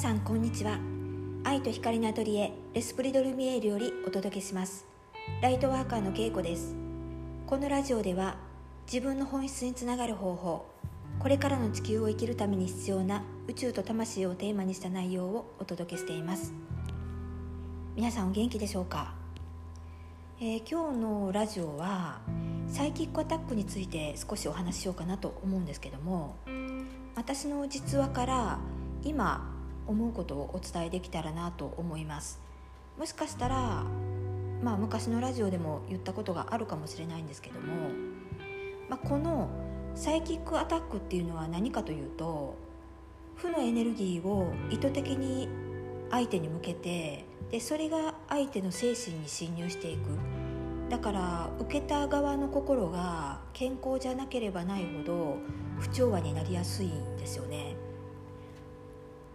さんこんにちは。愛と光のアトリエレスプリドルミエールよりお届けします。ライトワーカーのけいこです。このラジオでは自分の本質につながる方法これからの地球を生きるために必要な宇宙と魂をテーマにした内容をお届けしています。皆さんお元気でしょうか、えー、今日のラジオはサイキックアタックについて少しお話ししようかなと思うんですけども私の実話から今思うことをお伝えできたらなと思いますもしかしたらまあ昔のラジオでも言ったことがあるかもしれないんですけども、まあ、このサイキックアタックっていうのは何かというと負のエネルギーを意図的に相手に向けてでそれが相手の精神に侵入していくだから受けた側の心が健康じゃなければないほど不調和になりやすいんですよね。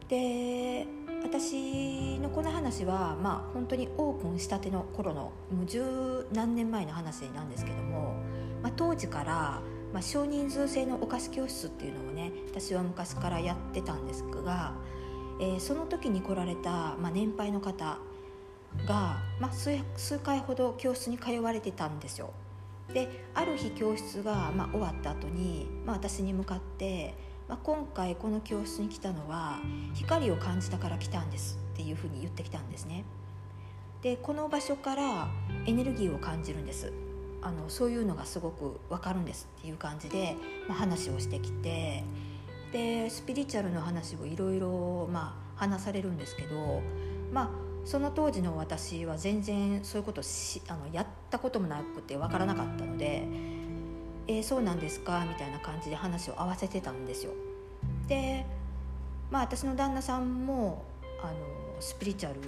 で私のこの話はまあ本当にオープンしたての頃のもう十何年前の話なんですけども、まあ、当時から、まあ、少人数制のお菓子教室っていうのをね私は昔からやってたんですが、えー、その時に来られた、まあ、年配の方が、まあ、数数回ほど教室に通われてたんですよ。である日教室が、まあ、終わった後に、まあ、私に向かってまあ、今回この教室に来たのは光を感じたから来たんですっていうふうに言ってきたんですね。でこの場所からエネルギーを感じるんです。あのそういうのがすごく分かるんですっていう感じで、まあ、話をしてきてでスピリチュアルの話をいろいろ話されるんですけどまあその当時の私は全然そういうことしあのやったこともなくて分からなかったのでえー、そうなんですか？みたいな感じで話を合わせてたんですよでまあ私の旦那さんもあのスピリチュアル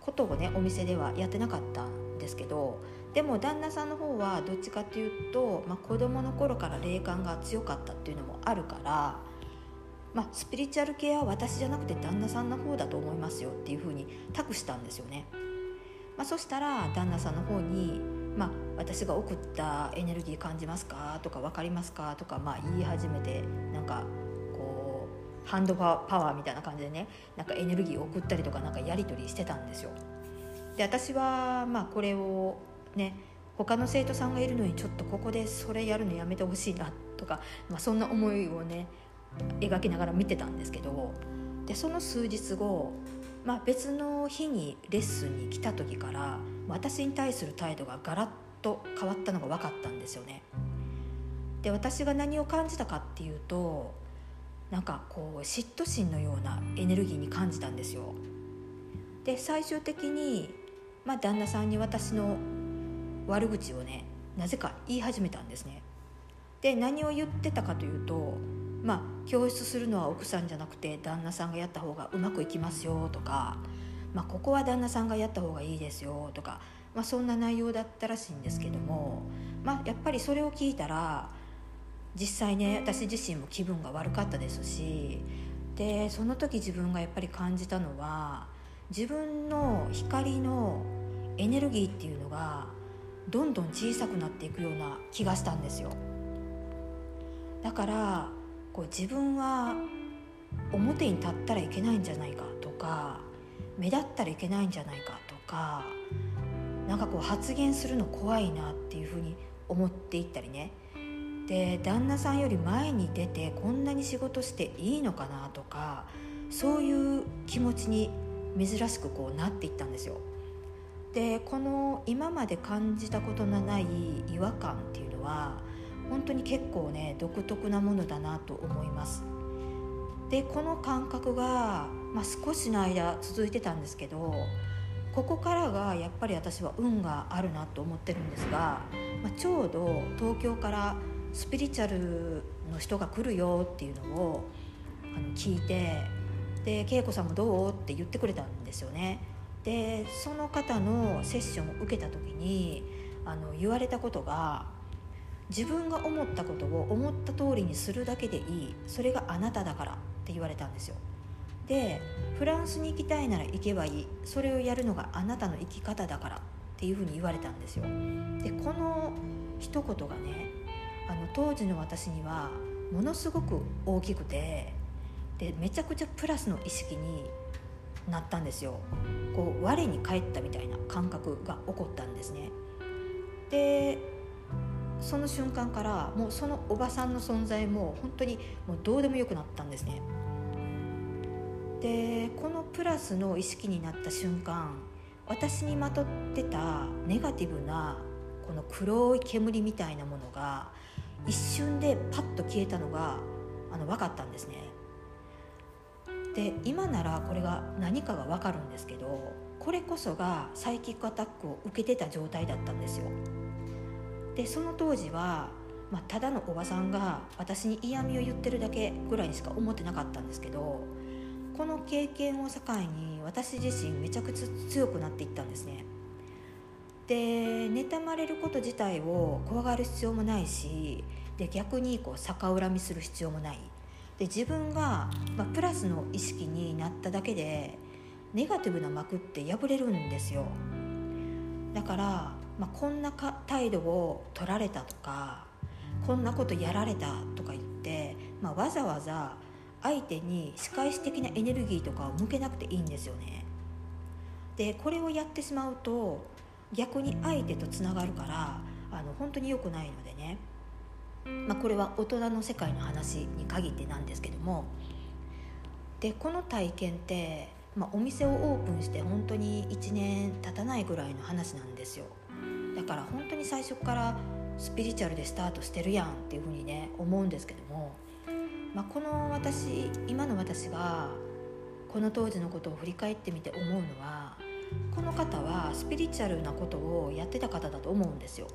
ことをねお店ではやってなかったんですけどでも旦那さんの方はどっちかっていうと、まあ、子供の頃から霊感が強かったっていうのもあるから、まあ、スピリチュアル系は私じゃなくて旦那さんの方だと思いますよっていうふうに託したんですよね。まあ、そしたら旦那さんの方にまあ、私が送ったエネルギー感じますか？とか分かりますか？とか、まあ、言い始めてなんかこうハンドパワーみたいな感じでねなんかエネルギーを送ったりとかなんかやり取りしてたんですよ。で私はまあこれをね他の生徒さんがいるのにちょっとここでそれやるのやめてほしいなとか、まあ、そんな思いをね描きながら見てたんですけどでその数日後まあ、別の日にレッスンに来た時から私に対する態度がガラッと変わったのが分かったんですよね。で私が何を感じたかっていうとなんかこう嫉妬心のようなエネルギーに感じたんですよ。で最終的に、まあ、旦那さんに私の悪口をねなぜか言い始めたんですね。で何を言ってたかというとまあ教室するのは奥さんじゃなくて旦那さんがやった方がうまくいきますよとか、まあ、ここは旦那さんがやった方がいいですよとか、まあ、そんな内容だったらしいんですけども、まあ、やっぱりそれを聞いたら実際ね私自身も気分が悪かったですしでその時自分がやっぱり感じたのは自分の光のエネルギーっていうのがどんどん小さくなっていくような気がしたんですよ。だからこう自分は表に立ったらいけないんじゃないかとか目立ったらいけないんじゃないかとかなんかこう発言するの怖いなっていうふうに思っていったりねで旦那さんより前に出てこんなに仕事していいのかなとかそういう気持ちに珍しくこうなっていったんですよ。でこの今まで感じたことのない違和感っていうのは本当に結構ね独特なものだなと思います。でこの感覚が、まあ、少しの間続いてたんですけどここからがやっぱり私は運があるなと思ってるんですが、まあ、ちょうど東京からスピリチュアルの人が来るよっていうのをあの聞いてで恵子さんもどうって言ってくれたんですよね。でその方のセッションを受けた時にあの言われたことが自分が思ったことを思った通りにするだけでいい。それがあなただから。って言われたんですよ。でフランスに行きたいなら行けばいい。それをやるのがあなたの生き方だから。っていうふうに言われたんですよ。でこの一言がねあの当時の私にはものすごく大きくてでめちゃくちゃプラスの意識になったんですよ。こう我に返ったみたいな感覚が起こったんですね。でその瞬間からもうそのおばさんの存在も本当にもうどうでもよくなったんですね。でこのプラスの意識になった瞬間私にまとってたネガティブなこの黒い煙みたいなものが一瞬でパッと消えたのがあの分かったんですね。で今ならこれが何かが分かるんですけどこれこそがサイキックアタックを受けてた状態だったんですよ。でその当時は、まあ、ただのおばさんが私に嫌味を言ってるだけぐらいにしか思ってなかったんですけどこの経験を境に私自身めちゃくちゃ強くなっていったんですね。で妬まれること自体を怖がる必要もないしで逆にこう逆恨みする必要もない。で自分が、まあ、プラスの意識になっただけでネガティブな幕って破れるんですよ。だから、まあ、こんなか態度を取られたとかこんなことやられたとか言って、まあ、わざわざ相手に仕返し的なエネルギーとかを向けなくていいんですよね。でこれをやってしまうと逆に相手とつながるからあの本当に良くないのでね、まあ、これは大人の世界の話に限ってなんですけども。でこの体験って、まあ、お店をオープンして本当に1年経たないぐらいの話なんですよ。だから本当に最初からスピリチュアルでスタートしてるやんっていうふうにね思うんですけどもまあ、この私今の私がこの当時のことを振り返ってみて思うのはこの方はスピリチュアルなことをやってた方だと思うんですよ。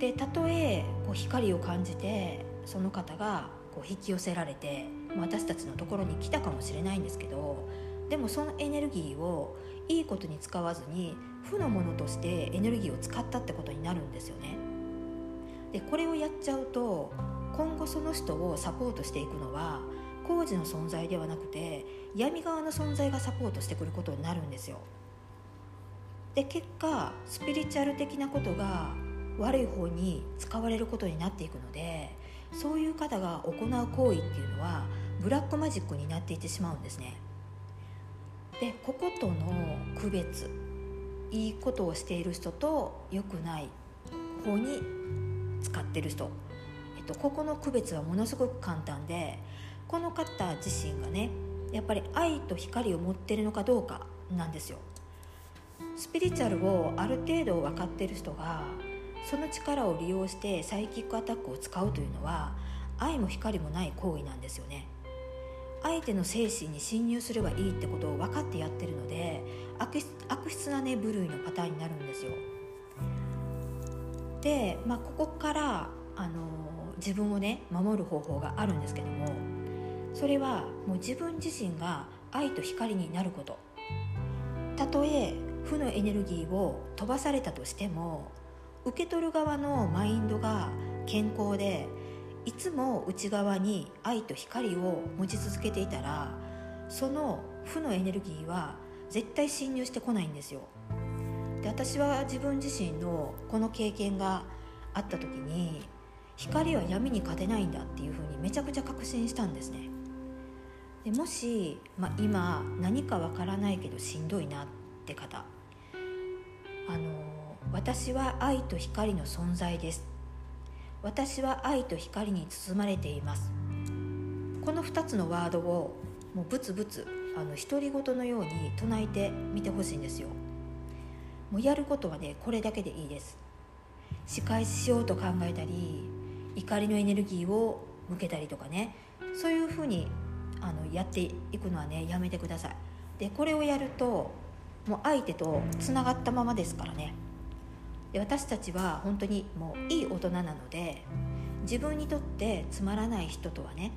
でたとえこう光を感じてその方がこう引き寄せられて私たちのところに来たかもしれないんですけどでもそのエネルギーをいいことに使わずに負のものとしてエネルギーを使ったってことになるんですよね。でこれをやっちゃうと今後その人をサポートしていくのは工事の存在ではなくて闇側の存在がサポートしてくることになるんですよ。で結果スピリチュアル的なことが悪い方に使われることになっていくのでそういう方が行う行為っていうのはブラックマジックになっていってしまうんですね。でこことの区別いいことをしている人と良くない方に使ってる人。えっとここの区別はものすごく簡単でこの方自身がねやっぱり愛と光を持ってるのかどうかなんですよ。スピリチュアルをある程度分かってる人がその力を利用してサイキックアタックを使うというのは愛も光もない行為なんですよね。相手の精神に侵入すればいいってことを分かってやってるので悪質なね部類のパターンになるんですよ。で、まあ、ここからあの自分をね守る方法があるんですけどもそれはもう自分自身が愛と光になること。たとえ負のエネルギーを飛ばされたとしても受け取る側のマインドが健康でいつも内側に愛と光を持ち続けていたらその負のエネルギーは絶対侵入してこないんですよ。で私は自分自身のこの経験があった時に光は闇に勝てないんだっていうふうにめちゃくちゃ確信したんですね。でもし、まあ、今何かわからないけどしんどいなって方あの私は愛と光の存在です。私は愛と光に包まれています。この2つのワードをもうブツブツあの独り言のように唱えてみてほしいんですよ。もうやることはねこれだけでいいです。仕返ししようと考えたり怒りのエネルギーを向けたりとかねそういうふうにあのやっていくのはねやめてください。でこれをやるともう相手とつながったままですからね。で私たちは本当にもういい大人なので自分にとってつまらない人とはね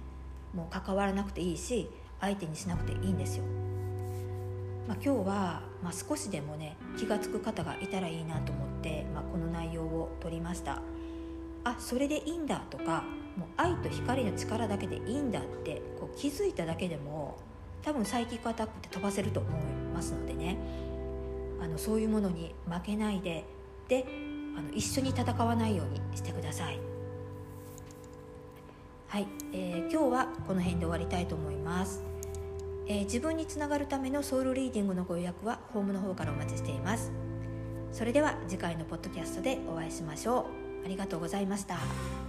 もう関わらなくていいし相手にしなくていいんですよ、まあ、今日は、まあ、少しでもね気が付く方がいたらいいなと思って、まあ、この内容を取りました。あそれでいいんだとかもう愛と光の力だけでいいんだってこう気づいただけでも多分サイキックアタックって飛ばせると思いますのでね。あのそういうものに負けないでであの一緒に戦わないようにしてください。はい、えー、今日はこの辺で終わりたいと思います、えー、自分につながるためのソウルリーディングのご予約はホームの方からお待ちしていますそれでは次回のポッドキャストでお会いしましょうありがとうございました。